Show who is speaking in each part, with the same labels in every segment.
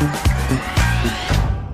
Speaker 1: Thank you.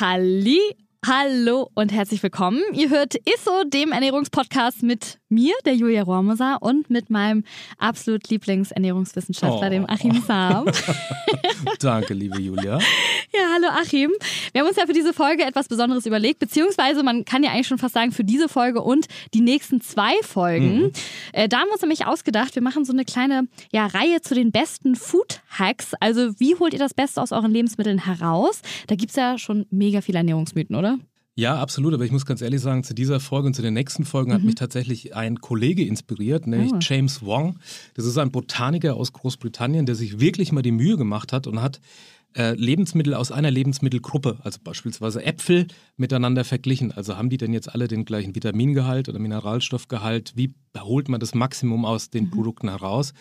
Speaker 2: Halli, hallo und herzlich willkommen. Ihr hört ISSO, dem Ernährungspodcast mit mir, der Julia Rohrmoser, und mit meinem absolut Lieblingsernährungswissenschaftler, oh. dem Achim Sam.
Speaker 1: Danke, liebe Julia.
Speaker 2: Ja, hallo Achim. Wir haben uns ja für diese Folge etwas Besonderes überlegt, beziehungsweise man kann ja eigentlich schon fast sagen, für diese Folge und die nächsten zwei Folgen. Mhm. Äh, da haben wir uns nämlich ausgedacht, wir machen so eine kleine ja, Reihe zu den besten Food Hacks. Also, wie holt ihr das Beste aus euren Lebensmitteln heraus? Da gibt es ja schon mega viele Ernährungsmythen, oder?
Speaker 3: Ja, absolut. Aber ich muss ganz ehrlich sagen, zu dieser Folge und zu den nächsten Folgen mhm. hat mich tatsächlich ein Kollege inspiriert, nämlich oh. James Wong. Das ist ein Botaniker aus Großbritannien, der sich wirklich mal die Mühe gemacht hat und hat äh, Lebensmittel aus einer Lebensmittelgruppe, also beispielsweise Äpfel, miteinander verglichen. Also haben die denn jetzt alle den gleichen Vitamingehalt oder Mineralstoffgehalt? Wie holt man das Maximum aus den mhm. Produkten heraus?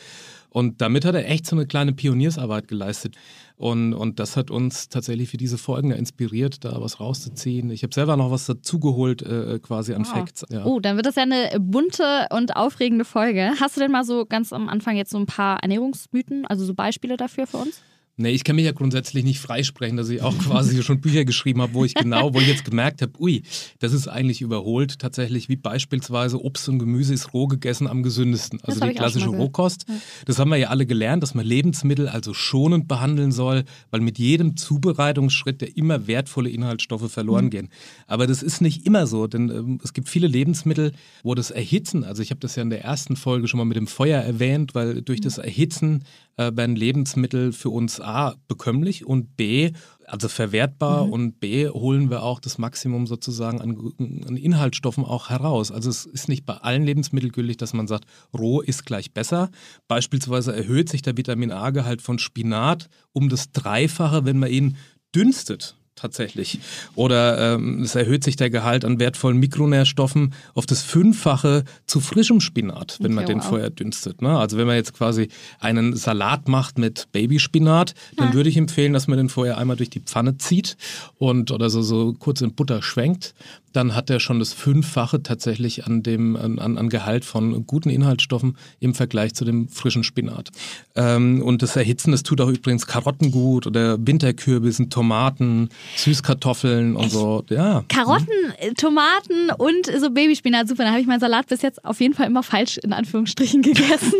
Speaker 3: Und damit hat er echt so eine kleine Pioniersarbeit geleistet. Und, und das hat uns tatsächlich für diese Folgen inspiriert, da was rauszuziehen. Ich habe selber noch was dazugeholt, äh, quasi an wow. Facts.
Speaker 2: Ja. Oh, dann wird das ja eine bunte und aufregende Folge. Hast du denn mal so ganz am Anfang jetzt so ein paar Ernährungsmythen, also so Beispiele dafür für uns?
Speaker 3: Nee, ich kann mich ja grundsätzlich nicht freisprechen, dass ich auch quasi schon Bücher geschrieben habe, wo ich genau, wo ich jetzt gemerkt habe, ui, das ist eigentlich überholt. Tatsächlich, wie beispielsweise Obst und Gemüse ist roh gegessen am gesündesten. Also die klassische Rohkost. Ja. Das haben wir ja alle gelernt, dass man Lebensmittel also schonend behandeln soll, weil mit jedem Zubereitungsschritt ja immer wertvolle Inhaltsstoffe verloren mhm. gehen. Aber das ist nicht immer so, denn ähm, es gibt viele Lebensmittel, wo das Erhitzen, also ich habe das ja in der ersten Folge schon mal mit dem Feuer erwähnt, weil durch mhm. das Erhitzen äh, werden Lebensmittel für uns A bekömmlich und B also verwertbar mhm. und B holen wir auch das Maximum sozusagen an, an, Inhaltsstoffen auch heraus. Also es ist nicht bei allen Lebensmitteln gültig, dass man sagt, roh ist gleich besser. Beispielsweise erhöht sich der Vitamin A-Gehalt von Spinat um das Dreifache, wenn man ihn dünstet tatsächlich. Oder ähm, es erhöht sich der Gehalt an wertvollen Mikronährstoffen auf das Fünffache zu frischem Spinat, wenn okay, man den wow. vorher dünstet. Ne? Also wenn man jetzt quasi einen Salat macht mit Babyspinat, dann ja. würde ich empfehlen, dass man den vorher einmal durch die Pfanne zieht und oder so, so kurz in Butter schwenkt dann hat er schon das Fünffache tatsächlich an dem an, an Gehalt von guten Inhaltsstoffen im Vergleich zu dem frischen Spinat. Ähm, und das Erhitzen, das tut auch übrigens Karotten gut oder Winterkürbissen, Tomaten, Süßkartoffeln und so. Ja.
Speaker 2: Karotten, mhm. Tomaten und so Babyspinat, super. Da habe ich meinen Salat bis jetzt auf jeden Fall immer falsch in Anführungsstrichen gegessen.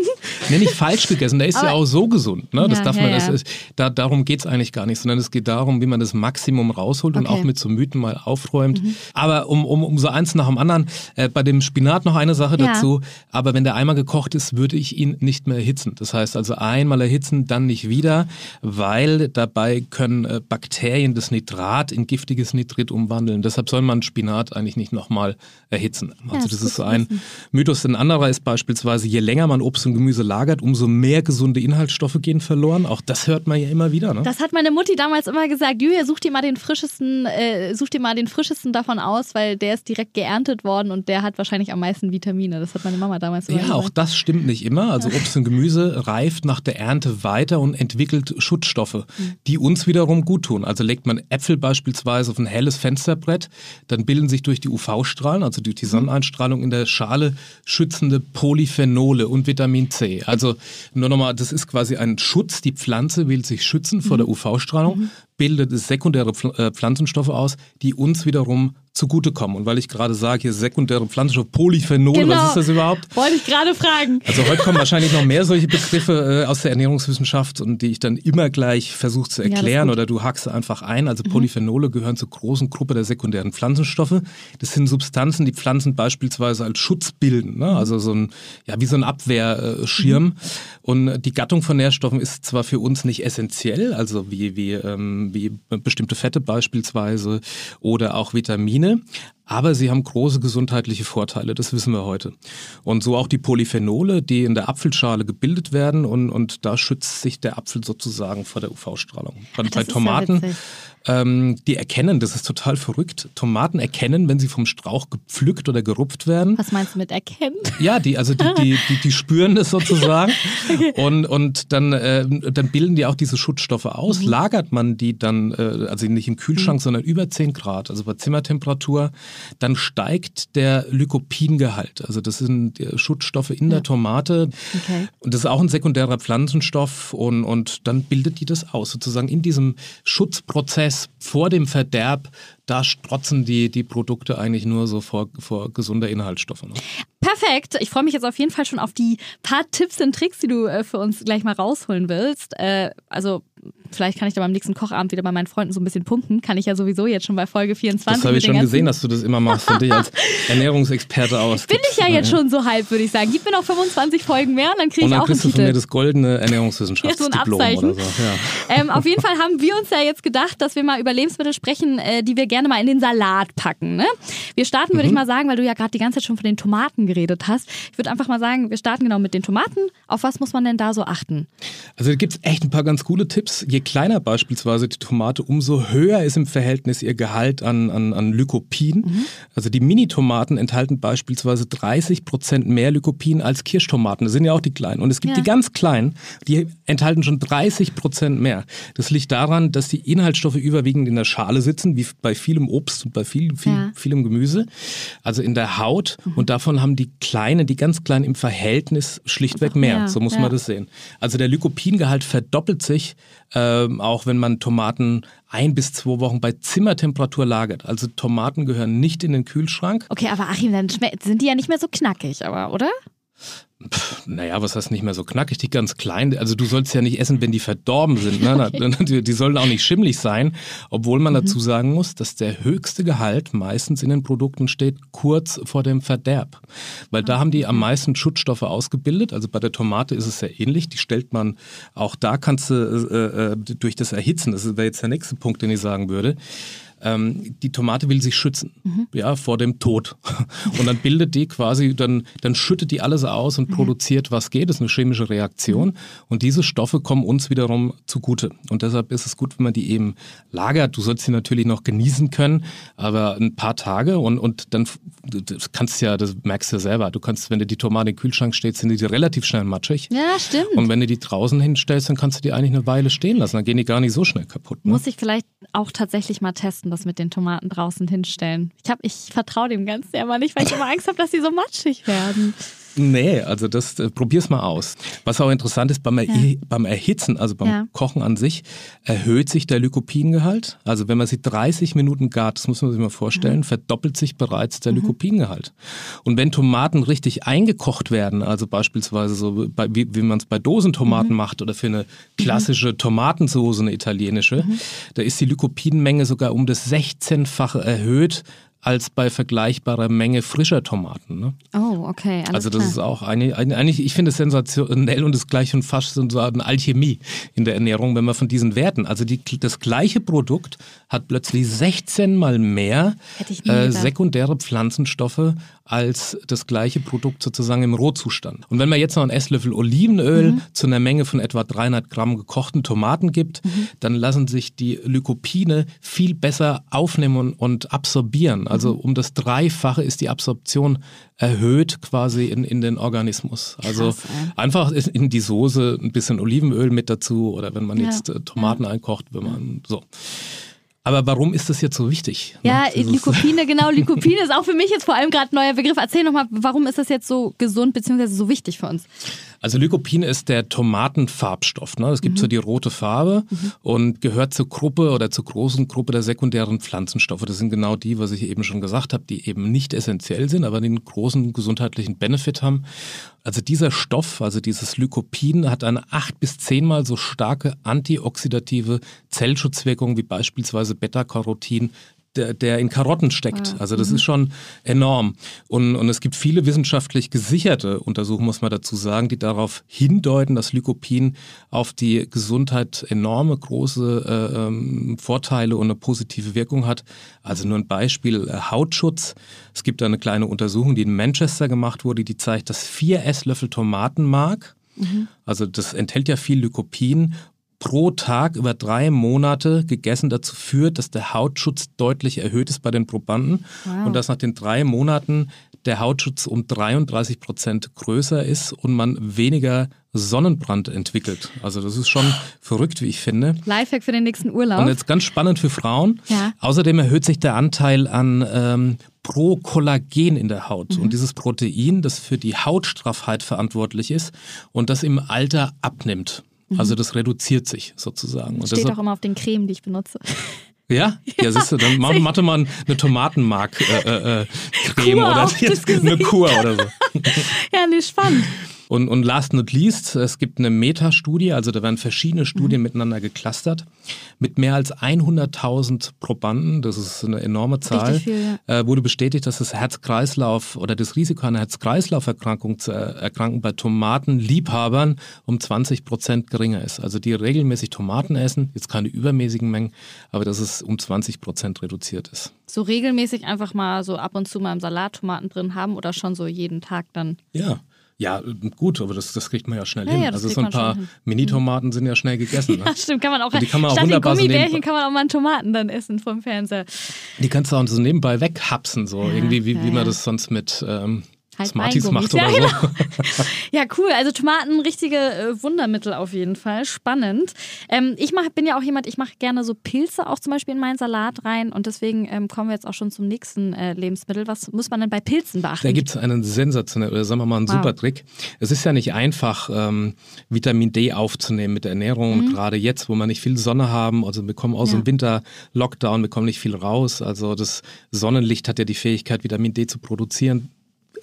Speaker 3: nee, nicht falsch gegessen. Der ist Aber ja auch so gesund. Ne? Das ja, darf man, ja, ja. Das ist, da, darum geht es eigentlich gar nicht, sondern es geht darum, wie man das Maximum rausholt okay. und auch mit so Mythen mal aufräumt. Mhm. Aber um, um, um so eins nach dem anderen. Äh, bei dem Spinat noch eine Sache ja. dazu. Aber wenn der einmal gekocht ist, würde ich ihn nicht mehr erhitzen. Das heißt also einmal erhitzen, dann nicht wieder, weil dabei können äh, Bakterien das Nitrat in giftiges Nitrit umwandeln. Deshalb soll man Spinat eigentlich nicht nochmal erhitzen. Also ja, das, das ist so ein Mythos. Ein anderer ist beispielsweise, je länger man Obst und Gemüse lagert, umso mehr gesunde Inhaltsstoffe gehen verloren. Auch das hört man ja immer wieder. Ne?
Speaker 2: Das hat meine Mutti damals immer gesagt. Julia, such dir mal den frischesten, äh, such dir mal den frischesten davon aus, weil der ist direkt geerntet worden und der hat wahrscheinlich am meisten Vitamine. Das hat meine Mama damals
Speaker 3: immer Ja, gesagt. auch das stimmt nicht immer. Also Obst und Gemüse reift nach der Ernte weiter und entwickelt Schutzstoffe, mhm. die uns wiederum gut tun. Also legt man Äpfel beispielsweise auf ein helles Fensterbrett, dann bilden sich durch die UV-Strahlen, also durch die mhm. Sonneneinstrahlung in der Schale, schützende Polyphenole und Vitamin C. Also nur nochmal, das ist quasi ein Schutz. Die Pflanze will sich schützen vor der mhm. Bildet es sekundäre äh, Pflanzenstoffe aus, die uns wiederum zugutekommen. Und weil ich gerade sage, hier sekundäre Pflanzenstoffe, Polyphenole,
Speaker 2: Genau.
Speaker 3: was ist das überhaupt?
Speaker 2: Wollte ich gerade fragen.
Speaker 3: Also heute kommen wahrscheinlich noch mehr solche Begriffe äh, aus der Ernährungswissenschaft und die ich dann immer gleich versuche zu
Speaker 2: Ja,
Speaker 3: erklären
Speaker 2: gut.
Speaker 3: oder du hackst einfach ein. Also Polyphenole gehören zur großen Gruppe der sekundären Pflanzenstoffe. Das sind Substanzen, die Pflanzen beispielsweise als Schutz bilden, ne? also so ein, ja, wie so ein Abwehrschirm. Und die Gattung von Nährstoffen ist zwar für uns nicht essentiell, also wie, wie, ähm, wie bestimmte Fette beispielsweise oder auch Vitamine, aber sie haben große gesundheitliche Vorteile, das wissen wir heute. Und so auch die Polyphenole, die in der Apfelschale gebildet werden und, und da schützt sich der Apfel sozusagen vor der UV-Strahlung. Bei,
Speaker 2: ja
Speaker 3: Tomaten, ähm, die erkennen, das ist total verrückt, Tomaten erkennen, wenn sie vom Strauch gepflückt oder gerupft werden.
Speaker 2: Was meinst du mit erkennen?
Speaker 3: Ja, die, also die, die, die, die spüren das sozusagen und, und dann, äh, dann bilden die auch diese Schutzstoffe aus.
Speaker 2: Mhm.
Speaker 3: Lagert man die dann, äh, also nicht im Kühlschrank, sondern über 10 Grad, also bei Zimmertemperatur, dann steigt der Lycopingehalt. Also das sind Schutzstoffe in der Tomate.
Speaker 2: Okay.
Speaker 3: Und das ist auch ein sekundärer Pflanzenstoff und, und dann bildet die das aus. Sozusagen in diesem Schutzprozess vor dem Verderb, da strotzen die, die Produkte eigentlich nur so vor, vor gesunder Inhaltsstoffe. Ne?
Speaker 2: Perfekt. Ich freue mich jetzt auf jeden Fall schon auf die paar Tipps und Tricks, die du äh, für uns gleich mal rausholen willst. Äh, also vielleicht kann ich da beim nächsten Kochabend wieder bei meinen Freunden so ein bisschen punkten. Kann ich ja sowieso jetzt schon bei Folge 24.
Speaker 3: Das habe ich schon gesehen, dass du das immer machst und dich als Ernährungsexperte aus.
Speaker 2: Bin ich ja jetzt schon so halb, würde ich sagen. Gib mir noch 25 Folgen mehr und dann kriege ich auch einen
Speaker 3: du von mir
Speaker 2: Titel.
Speaker 3: das goldene Ernährungswissenschaftsdiplom
Speaker 2: Ja, so ein
Speaker 3: oder so. Ja.
Speaker 2: Ähm, auf jeden Fall haben wir uns ja jetzt gedacht, dass wir mal über Lebensmittel sprechen, äh, die wir gerne mal in den Salat packen. Ne? Wir starten, würde ich
Speaker 3: Mhm.
Speaker 2: mal sagen, weil du ja gerade die ganze Zeit schon von den Tomaten geredet hast. Ich würde einfach mal sagen, wir starten genau mit den Tomaten. Auf was muss man denn da so achten?
Speaker 3: Also da gibt es echt ein paar ganz coole Tipps. Je kleiner beispielsweise die Tomate, umso höher ist im Verhältnis ihr Gehalt an, an, an Lycopin.
Speaker 2: Mhm.
Speaker 3: Also die Mini-Tomaten enthalten beispielsweise 30 Prozent mehr Lycopin als Kirschtomaten. Das sind ja auch die kleinen. Und es gibt
Speaker 2: Ja.
Speaker 3: die ganz kleinen, die enthalten schon 30 Prozent mehr. Das liegt daran, dass die Inhaltsstoffe überwiegend in der Schale sitzen, wie bei vielem Obst und bei viel, viel,
Speaker 2: Ja.
Speaker 3: vielem Gemüse. Also in der Haut. Und davon haben die kleinen, die ganz kleinen im Verhältnis schlichtweg mehr.
Speaker 2: mehr,
Speaker 3: So muss
Speaker 2: ja.
Speaker 3: man das sehen. Also der Lycopingehalt verdoppelt sich, ähm, auch wenn man Tomaten ein bis zwei Wochen bei Zimmertemperatur lagert. Also Tomaten gehören nicht in den Kühlschrank.
Speaker 2: Okay, aber Achim, dann sind die ja nicht mehr so knackig, aber, oder?
Speaker 3: Naja, was heißt nicht mehr so knackig, die ganz klein. Also du sollst ja nicht essen, wenn die verdorben sind. Ne? Die, die sollen auch nicht schimmlig sein, obwohl man dazu sagen muss, dass der höchste Gehalt meistens in den Produkten steht kurz vor dem Verderb. Weil da haben die am meisten Schutzstoffe ausgebildet. Also bei der Tomate ist es sehr ähnlich. Die stellt man, auch da kannst du äh, äh, durch das Erhitzen, das wäre jetzt der nächste Punkt, den ich sagen würde, ähm, die Tomate will sich schützen, ja, vor dem Tod. Und dann bildet die quasi, dann, dann schüttet die alles aus und produziert, was geht. Das ist eine chemische Reaktion. Und diese Stoffe kommen uns wiederum zugute. Und deshalb ist es gut, wenn man die eben lagert. Du sollst sie natürlich noch genießen können, aber ein paar Tage und, und dann das kannst du ja, das merkst du ja selber. Du kannst, wenn du die Tomate im Kühlschrank steht, sind die relativ schnell matschig.
Speaker 2: Ja, stimmt.
Speaker 3: Und wenn du die draußen hinstellst, dann kannst du die eigentlich eine Weile stehen lassen. Dann gehen die gar nicht so schnell kaputt. Ne?
Speaker 2: Muss ich vielleicht auch tatsächlich mal testen, das mit den Tomaten draußen hinstellen. Ich, ich vertraue dem Ganzen ja immer nicht, weil ich immer Angst habe, dass die so matschig werden.
Speaker 3: Nee, also das äh, probier's mal aus. Was auch interessant ist, beim, Erhi- beim Erhitzen, also beim
Speaker 2: Ja.
Speaker 3: Kochen an sich, erhöht sich der Lycopingehalt. Also wenn man sie 30 Minuten gart, das muss man sich mal vorstellen, verdoppelt sich bereits der Lycopingehalt. Und wenn Tomaten richtig eingekocht werden, also beispielsweise so bei, wie, wie man es bei Dosentomaten macht oder für eine klassische Tomatensoße, eine italienische, da ist die Lycopinmenge sogar um das 16-fache erhöht als bei vergleichbarer Menge frischer Tomaten. Ne?
Speaker 2: Oh, okay.
Speaker 3: Also das
Speaker 2: klar.
Speaker 3: ist auch eine, eine, eigentlich, ich finde es sensationell und ist gleich schon fast so eine Alchemie in der Ernährung, wenn man von diesen Werten, also die, das gleiche Produkt hat plötzlich 16 mal mehr äh, sekundäre Pflanzenstoffe als das gleiche Produkt sozusagen im Rohzustand. Und wenn man jetzt noch einen Esslöffel Olivenöl
Speaker 2: Mhm.
Speaker 3: zu einer Menge von etwa 300 Gramm gekochten Tomaten gibt,
Speaker 2: Mhm.
Speaker 3: dann lassen sich die Lykopine viel besser aufnehmen und, und absorbieren. Also
Speaker 2: Mhm.
Speaker 3: um das Dreifache ist die Absorption erhöht quasi in, in den Organismus. Also
Speaker 2: Krass,
Speaker 3: einfach in die Soße ein bisschen Olivenöl mit dazu oder wenn man
Speaker 2: Ja,
Speaker 3: jetzt äh, Tomaten einkocht, wenn man so. Aber warum ist das jetzt so wichtig?
Speaker 2: Ja, ne? Lycopine, genau. Lycopine ist auch für mich jetzt vor allem gerade ein neuer Begriff. Erzähl nochmal, warum ist das jetzt so gesund bzw. so wichtig für uns?
Speaker 3: Also Lycopin ist der Tomatenfarbstoff. Ne? Es gibt mhm. so die rote Farbe mhm. und gehört zur Gruppe oder zur großen Gruppe der sekundären Pflanzenstoffe. Das sind genau die, was ich eben schon gesagt habe, die eben nicht essentiell sind, aber den großen gesundheitlichen Benefit haben. Also dieser Stoff, also dieses Lycopin, hat eine acht bis zehnmal so starke antioxidative Zellschutzwirkung wie beispielsweise Beta-Carotin, der, der in Karotten steckt. Ah, also das mhm. ist schon enorm. Und, und es gibt viele wissenschaftlich gesicherte Untersuchungen, muss man dazu sagen, die darauf hindeuten, dass Lycopin auf die Gesundheit enorme große äh, ähm, Vorteile und eine positive Wirkung hat. Also nur ein Beispiel, äh, Hautschutz. Es gibt da eine kleine Untersuchung, die in Manchester gemacht wurde, die zeigt, dass vier Esslöffel Tomatenmark mhm. also das enthält ja viel Lycopin pro Tag über drei Monate gegessen dazu führt, dass der Hautschutz deutlich erhöht ist bei den Probanden wow. und dass nach den drei Monaten der Hautschutz um 33 Prozent größer ist und man weniger Sonnenbrand entwickelt. Also das ist schon verrückt, wie ich finde.
Speaker 2: Lifehack für den nächsten Urlaub.
Speaker 3: Und jetzt ganz spannend für Frauen. Ja. Außerdem erhöht sich der Anteil an ähm, Pro-Kollagen in der Haut. Mhm. Und dieses Protein, das für die Hautstraffheit verantwortlich ist und das im Alter abnimmt. Mhm. Also das reduziert sich sozusagen.
Speaker 2: Das steht deshalb, auch immer auf den Cremen, die ich benutze.
Speaker 3: Ja? Ja, siehst du, dann machen wir mal eine Tomatenmark-Creme äh, äh, äh oder eine Kur oder so.
Speaker 2: ja, nee, spannend.
Speaker 3: Und, und last not least, es gibt eine Metastudie, also da werden verschiedene Studien mhm. miteinander geclustert, mit mehr als 100.000 Probanden, das ist eine enorme Zahl, viel, ja. äh, wurde bestätigt, dass das Herz-Kreislauf oder das Risiko einer Herz-Kreislauf-Erkrankung zu erkranken bei Tomatenliebhabern um 20 Prozent geringer ist. Also die regelmäßig Tomaten essen, jetzt keine übermäßigen Mengen, aber dass es um 20 Prozent reduziert ist.
Speaker 2: So regelmäßig einfach mal so ab und zu mal im Salat Tomaten drin haben oder schon so jeden Tag dann?
Speaker 3: Ja. Ja, gut, aber das, das kriegt man ja schnell ja, hin. Ja, also so ein paar Mini-Tomaten sind ja schnell gegessen. Ne?
Speaker 2: ja, stimmt, kann man auch. die kann man auch statt den Gummibärchen kann man auch mal einen Tomaten dann essen vom Fernseher.
Speaker 3: Die kannst du auch so nebenbei weghapsen, so irgendwie, wie, wie man das sonst mit ähm, halt Smarties macht oder ja, so. Genau.
Speaker 2: ja, cool. Also Tomaten, richtige äh, Wundermittel auf jeden Fall. Spannend. Ähm, ich mach, bin ja auch jemand, ich mache gerne so Pilze auch zum Beispiel in meinen Salat rein und deswegen ähm, kommen wir jetzt auch schon zum nächsten äh, Lebensmittel. Was muss man denn bei Pilzen beachten?
Speaker 3: Da gibt es einen sensationellen, oder sagen wir mal einen wow. super Trick. Es ist ja nicht einfach, ähm, Vitamin D aufzunehmen mit der Ernährung. Mhm. gerade jetzt, wo wir nicht viel Sonne haben, also wir kommen aus ja. dem Winter-Lockdown, wir kommen nicht viel raus. Also das Sonnenlicht hat ja die Fähigkeit, Vitamin D zu produzieren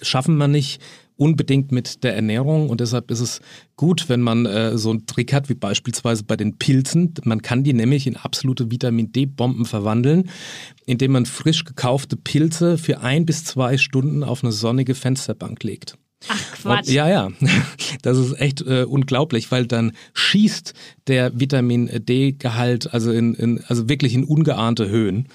Speaker 3: schaffen wir nicht unbedingt mit der Ernährung und deshalb ist es gut, wenn man äh, so einen Trick hat, wie beispielsweise bei den Pilzen. Man kann die nämlich in absolute Vitamin D-Bomben verwandeln, indem man frisch gekaufte Pilze für ein bis zwei Stunden auf eine sonnige Fensterbank legt.
Speaker 2: Ach Quatsch.
Speaker 3: Und, ja, ja, das ist echt äh, unglaublich, weil dann schießt der Vitamin D-Gehalt also in, in, also wirklich in ungeahnte Höhen.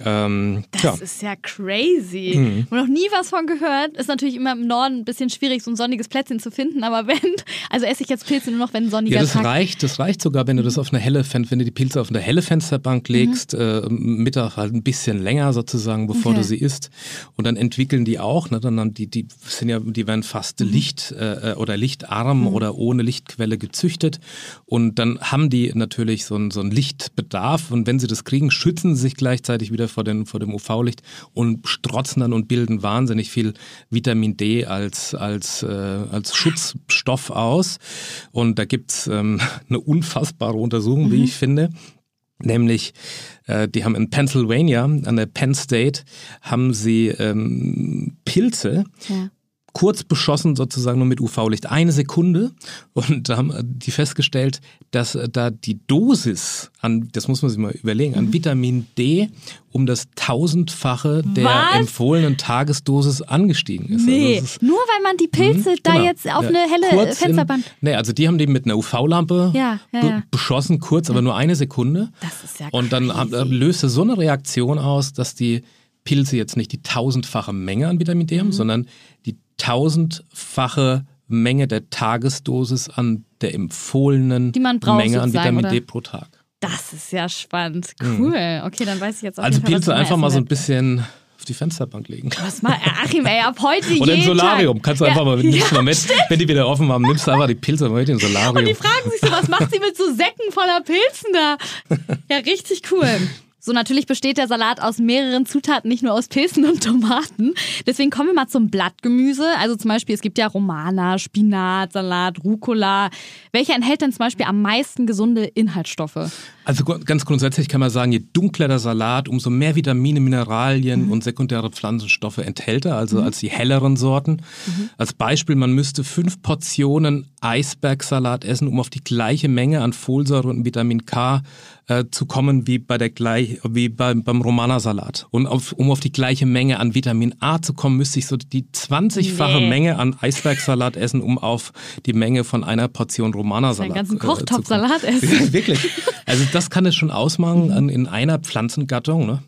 Speaker 2: Ähm, das ja. ist ja crazy. Mhm. noch nie was von gehört. Ist natürlich immer im Norden ein bisschen schwierig, so ein sonniges Plätzchen zu finden, aber wenn, also esse ich jetzt Pilze nur noch, wenn ein sonniger
Speaker 3: Ja, das
Speaker 2: Tag
Speaker 3: reicht, das reicht sogar, wenn du das auf eine helle, wenn du die Pilze auf eine helle Fensterbank legst, mhm. äh, Mittag halt ein bisschen länger sozusagen, bevor okay. du sie isst. Und dann entwickeln die auch, ne, dann die, die sind ja, die werden fast mhm. Licht äh, oder lichtarm mhm. oder ohne Lichtquelle gezüchtet. Und dann haben die natürlich so einen, so einen Lichtbedarf und wenn sie das kriegen, schützen sie sich gleichzeitig wieder vor, den, vor dem UV-Licht und strotzen dann und bilden wahnsinnig viel Vitamin D als, als, äh, als Schutzstoff aus. Und da gibt es ähm, eine unfassbare Untersuchung, mhm. wie ich finde. Nämlich, äh, die haben in Pennsylvania, an der Penn State, haben sie ähm, Pilze ja kurz beschossen sozusagen nur mit UV-Licht, eine Sekunde. Und da haben die festgestellt, dass da die Dosis an, das muss man sich mal überlegen, an mhm. Vitamin D um das tausendfache der Was? empfohlenen Tagesdosis angestiegen ist.
Speaker 2: Nee, also ist, nur weil man die Pilze mh, da genau, jetzt auf ja, eine helle Fensterband...
Speaker 3: In, nee, also die haben die mit einer UV-Lampe ja, ja, be beschossen, kurz, aber nur eine Sekunde.
Speaker 2: Das ist ja
Speaker 3: Und dann crazy. löste so eine Reaktion aus, dass die Pilze jetzt nicht die tausendfache Menge an Vitamin D haben, mhm. sondern die tausendfache Menge der Tagesdosis an der empfohlenen
Speaker 2: braucht,
Speaker 3: Menge an Vitamin D pro Tag.
Speaker 2: Das ist ja spannend. Mhm. Cool. Mhm. Okay, dann weiß ich jetzt auch
Speaker 3: Also Pilze einfach mal so ein bisschen auf die Fensterbank legen.
Speaker 2: Was mal, Achim, ey, ab heute
Speaker 3: Oder im Solarium. Kannst du ja, einfach mal, nimmst ja, mal mit, wenn die wieder offen haben, nimmst du einfach die Pilze mit im Solarium. Und
Speaker 2: die fragen sich so, was macht sie mit so Säcken voller Pilzen da? Ja, richtig cool. So, natürlich besteht der Salat aus mehreren Zutaten, nicht nur aus Pilzen und Tomaten. Deswegen kommen wir mal zum Blattgemüse. Also zum Beispiel, es gibt ja Romana, Spinat, Salat, Rucola. Welcher enthält denn zum Beispiel am meisten gesunde Inhaltsstoffe?
Speaker 3: Also ganz grundsätzlich kann man sagen, je dunkler der Salat, umso mehr Vitamine, Mineralien mhm. und sekundäre Pflanzenstoffe enthält er, also mhm. als die helleren Sorten. Mhm. Als Beispiel, man müsste fünf Portionen Eisbergsalat essen, um auf die gleiche Menge an Folsäure und Vitamin K äh, zu kommen wie bei der gleich wie beim, beim Romana-Salat. Und auf, um auf die gleiche Menge an Vitamin A zu kommen, müsste ich so die 20-fache nee. Menge an Eisbergsalat essen, um auf die Menge von einer Portion Romana-Salat.
Speaker 2: Den ganzen Kochtopfsalat äh, essen.
Speaker 3: Wirklich. Also das kann es schon ausmachen an, in einer Pflanzengattung. Ne?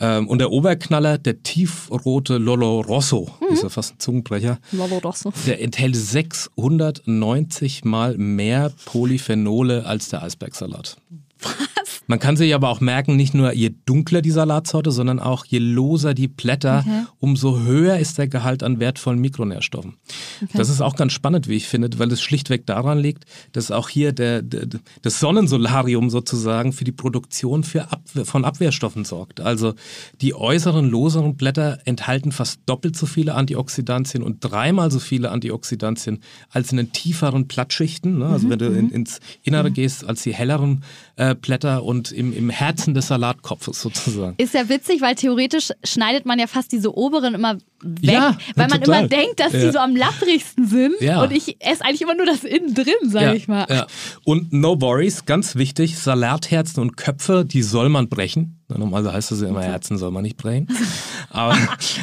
Speaker 3: Ähm, und der Oberknaller, der tiefrote Lolo Rosso, mhm. ist ja fast ein Zungenbrecher.
Speaker 2: Lolo Rosso.
Speaker 3: Der enthält 690 mal mehr Polyphenole als der Eisbergsalat.
Speaker 2: Was?
Speaker 3: Man kann sich aber auch merken, nicht nur je dunkler die Salatsorte, sondern auch je loser die Blätter, okay. umso höher ist der Gehalt an wertvollen Mikronährstoffen. Okay. Das ist auch ganz spannend, wie ich finde, weil es schlichtweg daran liegt, dass auch hier der, der das Sonnensolarium sozusagen für die Produktion für Abwehr, von Abwehrstoffen sorgt. Also die äußeren, loseren Blätter enthalten fast doppelt so viele Antioxidantien und dreimal so viele Antioxidantien als in den tieferen Blattschichten. Ne? Also mhm. wenn du in, mhm. ins Innere mhm. gehst, als die helleren äh, Blätter und im, im Herzen des Salatkopfes sozusagen.
Speaker 2: Ist ja witzig, weil theoretisch schneidet man ja fast diese oberen immer weg,
Speaker 3: ja,
Speaker 2: weil man total. immer denkt, dass ja. die so am lapprigsten sind. Ja. Und ich esse eigentlich immer nur das innen drin, sage ja, ich mal.
Speaker 3: Und no worries, ganz wichtig, Salatherzen und Köpfe, die soll man brechen. Normalerweise heißt das ja immer, Herzen soll man nicht brennen. Aber,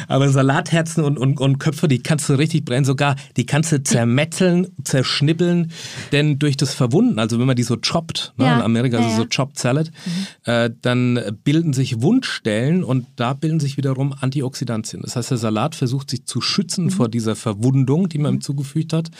Speaker 3: aber Salatherzen und, und, und Köpfe, die kannst du richtig brennen. Sogar, die kannst du zermetzeln, zerschnippeln. Denn durch das Verwunden, also wenn man die so choppt, ne, in Amerika ist es so chopped salad, mhm. äh, dann bilden sich Wundstellen und da bilden sich wiederum Antioxidantien. Das heißt, der Salat versucht sich zu schützen mhm. vor dieser Verwundung, die man ihm mhm. zugefügt hat.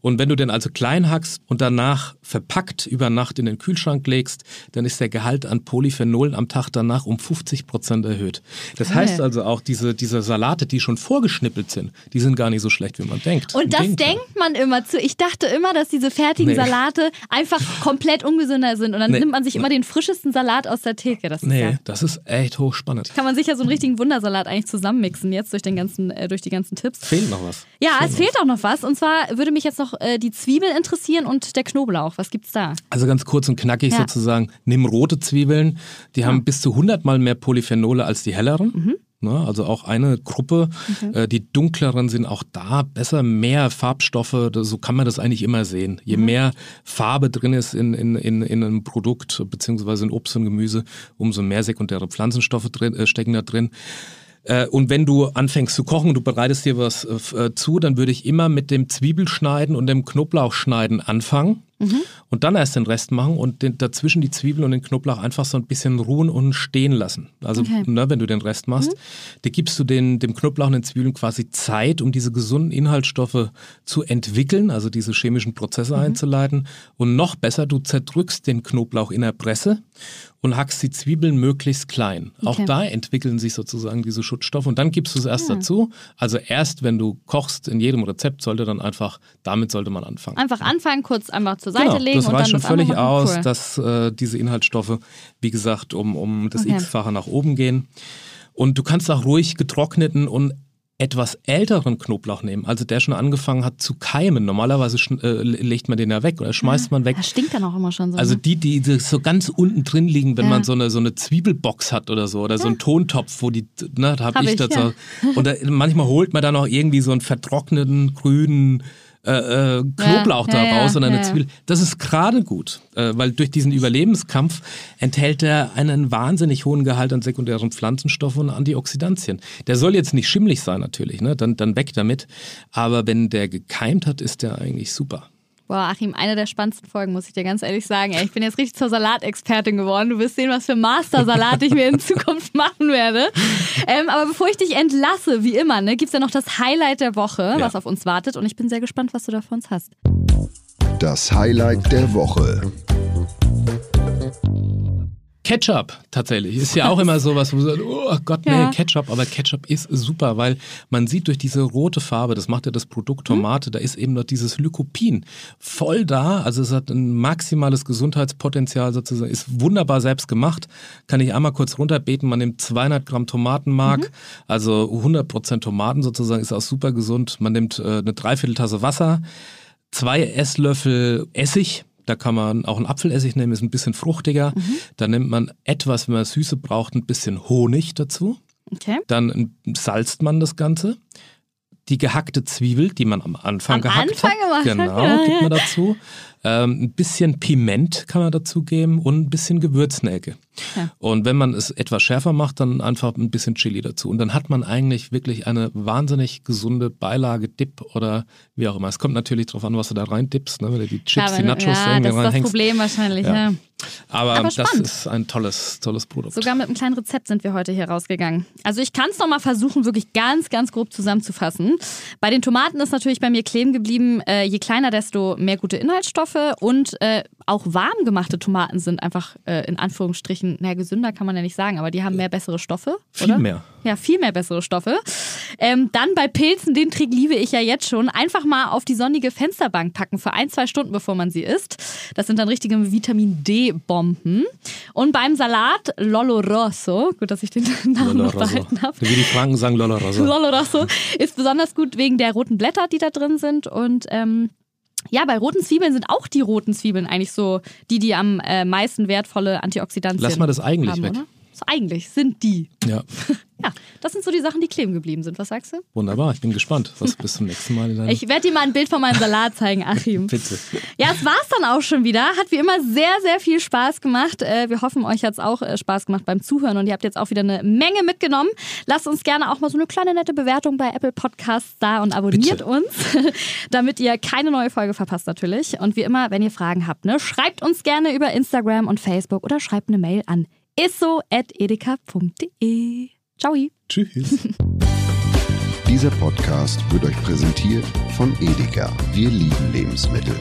Speaker 3: Und wenn du den also klein hackst und danach verpackt über Nacht in den Kühlschrank legst, dann ist der Gehalt an Polyphenolen am Tag dann danach um 50 Prozent erhöht. Das Geil. heißt also auch, diese, diese Salate, die schon vorgeschnippelt sind, die sind gar nicht so schlecht, wie man denkt.
Speaker 2: Und das Gegenteil. denkt man immer zu. Ich dachte immer, dass diese fertigen nee. Salate einfach komplett ungesünder sind. Und dann nee. nimmt man sich immer den frischesten Salat aus der Theke. Das
Speaker 3: nee,
Speaker 2: ja
Speaker 3: das ist echt hochspannend.
Speaker 2: Kann man sich ja so einen richtigen Wundersalat eigentlich zusammenmixen jetzt durch, den ganzen, äh, durch die ganzen Tipps.
Speaker 3: Fehlt noch was.
Speaker 2: Ja, fehlt es fehlt auch noch was. Und zwar würde mich jetzt noch äh, die Zwiebel interessieren und der Knoblauch. Was gibt's da?
Speaker 3: Also ganz kurz und knackig ja. sozusagen. Nimm rote Zwiebeln. Die ja. haben bis zu 100 mal mehr Poly Polyphenole als die helleren. Mhm. Ne, also auch eine Gruppe. Okay. Äh, die dunkleren sind auch da besser, mehr Farbstoffe. So kann man das eigentlich immer sehen. Je mhm. mehr Farbe drin ist in, in, in, in einem Produkt, beziehungsweise in Obst und Gemüse, umso mehr sekundäre Pflanzenstoffe drin, äh, stecken da drin. Äh, und wenn du anfängst zu kochen, du bereitest dir was äh, zu, dann würde ich immer mit dem Zwiebelschneiden und dem Knoblauchschneiden anfangen. Mhm. Und dann erst den Rest machen und den, dazwischen die Zwiebeln und den Knoblauch einfach so ein bisschen ruhen und stehen lassen. Also, okay. ne, wenn du den Rest machst, mhm. da gibst du den, dem Knoblauch und den Zwiebeln quasi Zeit, um diese gesunden Inhaltsstoffe zu entwickeln, also diese chemischen Prozesse mhm. einzuleiten. Und noch besser, du zerdrückst den Knoblauch in der Presse und hackst die Zwiebeln möglichst klein. Okay. Auch da entwickeln sich sozusagen diese Schutzstoffe und dann gibst du es erst ja. Ah. dazu. Also erst, wenn du kochst, in jedem Rezept sollte dann einfach, damit sollte man anfangen.
Speaker 2: Einfach anfangen, kurz einmal zur Seite
Speaker 3: genau,
Speaker 2: legen
Speaker 3: das
Speaker 2: und
Speaker 3: reicht
Speaker 2: dann
Speaker 3: schon völlig aus,
Speaker 2: cool.
Speaker 3: dass äh, diese Inhaltsstoffe, wie gesagt, um, um das okay. x-fache nach oben gehen. Und du kannst auch ruhig getrockneten und etwas älteren Knoblauch nehmen, also der schon angefangen hat zu keimen. Normalerweise äh, legt man den ja weg oder schmeißt ja, man weg.
Speaker 2: Das stinkt dann auch immer schon so.
Speaker 3: Also ne? die, die so ganz unten drin liegen, wenn ja. man so eine, so eine Zwiebelbox hat oder so oder ja. so einen Tontopf, wo die, ne, da habe hab ich, ich das. Und da, manchmal holt man dann auch irgendwie so einen vertrockneten grünen äh, äh, Knoblauch ja, da ja, raus und eine ja, Zwiebel. Das ist gerade gut, äh, weil durch diesen Überlebenskampf enthält er einen wahnsinnig hohen Gehalt an sekundären Pflanzenstoffen und Antioxidantien. Der soll jetzt nicht schimmlig sein natürlich, ne? dann, dann weg damit. Aber wenn der gekeimt hat, ist der eigentlich super.
Speaker 2: Boah, Achim, eine der spannendsten Folgen, muss ich dir ganz ehrlich sagen. Ey, ich bin jetzt richtig zur Salatexpertin geworden. Du wirst sehen, was für Master-Salat ich mir in Zukunft machen werde. Ähm, aber bevor ich dich entlasse, wie immer, ne, gibt es ja noch das Highlight der Woche, ja. was auf uns wartet. Und ich bin sehr gespannt, was du da für uns hast.
Speaker 4: Das Highlight der Woche.
Speaker 3: Ketchup tatsächlich ist ja auch immer sowas, wo man sagt, oh Gott, nee,
Speaker 2: Ja.
Speaker 3: Ketchup, aber Ketchup ist super, weil man sieht durch diese rote Farbe, das macht ja das Produkt
Speaker 2: Mhm.
Speaker 3: Tomate, da ist eben noch dieses Lycopin voll da, also es hat ein maximales Gesundheitspotenzial sozusagen, ist wunderbar selbst gemacht, kann ich einmal kurz runterbeten, man nimmt 200 Gramm Tomatenmark,
Speaker 2: Mhm.
Speaker 3: also 100% Tomaten sozusagen, ist auch super gesund, man nimmt äh, eine Dreivierteltasse Wasser, zwei Esslöffel Essig. Da kann man auch einen Apfelessig nehmen, ist ein bisschen fruchtiger. Da nimmt man etwas, wenn man Süße braucht, ein bisschen Honig dazu.
Speaker 2: Okay.
Speaker 3: Dann salzt man das Ganze. Die gehackte Zwiebel, die man am Anfang
Speaker 2: Am
Speaker 3: gehackt
Speaker 2: Anfang
Speaker 3: hat.
Speaker 2: gemacht hat,
Speaker 3: Genau,
Speaker 2: ja,
Speaker 3: gibt man dazu. Ähm, ein bisschen Piment kann man dazu geben und ein bisschen Gewürznelke.
Speaker 2: Ja.
Speaker 3: Und wenn man es etwas schärfer macht, dann einfach ein bisschen Chili dazu. Und dann hat man eigentlich wirklich eine wahnsinnig gesunde Beilage, Dip oder wie auch immer. Es kommt natürlich darauf an, was du da rein dippst, ne? wenn du die Chips, die
Speaker 2: aber-
Speaker 3: Nachos
Speaker 2: ja, das ist das. Problem wahrscheinlich.
Speaker 3: Ja.
Speaker 2: Ja.
Speaker 3: Aber,
Speaker 2: Aber
Speaker 3: das ist ein tolles, tolles Produkt.
Speaker 2: Sogar mit einem kleinen Rezept sind wir heute hier rausgegangen. Also ich kann es nochmal versuchen, wirklich ganz, ganz grob zusammenzufassen. Bei den Tomaten ist natürlich bei mir kleben geblieben, äh, je kleiner, desto mehr gute Inhaltsstoffe und äh, auch warm gemachte Tomaten sind einfach äh, in Anführungsstrichen, naja, gesünder kann man ja nicht sagen, aber die haben mehr bessere Stoffe.
Speaker 3: Viel
Speaker 2: oder?
Speaker 3: mehr.
Speaker 2: Ja, viel mehr bessere Stoffe. Ähm, dann bei Pilzen, den Trick liebe ich ja jetzt schon, einfach mal auf die sonnige Fensterbank packen für ein, zwei Stunden, bevor man sie isst. Das sind dann richtige Vitamin D-Bomben. Und beim Salat Lollo Rosso, gut, dass ich den Namen noch behalten habe.
Speaker 3: Wie die Franken sagen, Loloroso.
Speaker 2: Lollo Rosso ist besonders gut wegen der roten Blätter, die da drin sind. Und ähm, ja, bei roten Zwiebeln sind auch die roten Zwiebeln eigentlich so die, die am äh, meisten wertvolle Antioxidantien haben.
Speaker 3: Lass mal das eigentlich weg.
Speaker 2: Oder? So, eigentlich sind die.
Speaker 3: Ja,
Speaker 2: Ja, das sind so die Sachen, die kleben geblieben sind. Was sagst du?
Speaker 3: wunderbar. Ich bin gespannt, was bis zum nächsten Mal dann.
Speaker 2: Ich werde dir mal ein Bild von meinem Salat zeigen, Achim.
Speaker 3: Bitte.
Speaker 2: Ja, es war's dann auch schon wieder. Hat wie immer sehr, sehr viel Spaß gemacht. Äh, Wir hoffen, euch hat's auch äh, Spaß gemacht beim Zuhören und ihr habt jetzt auch wieder eine Menge mitgenommen. Lasst uns gerne auch mal so eine kleine nette Bewertung bei Apple Podcasts da und abonniert
Speaker 3: Bitte.
Speaker 2: uns, damit ihr keine neue Folge verpasst natürlich. Und wie immer, wenn ihr Fragen habt, ne, schreibt uns gerne über Instagram und Facebook oder schreibt eine Mail an isso.edeka.de. Ciao.
Speaker 3: Tschüss.
Speaker 4: Dieser Podcast wird euch präsentiert von Edeka. Wir lieben Lebensmittel.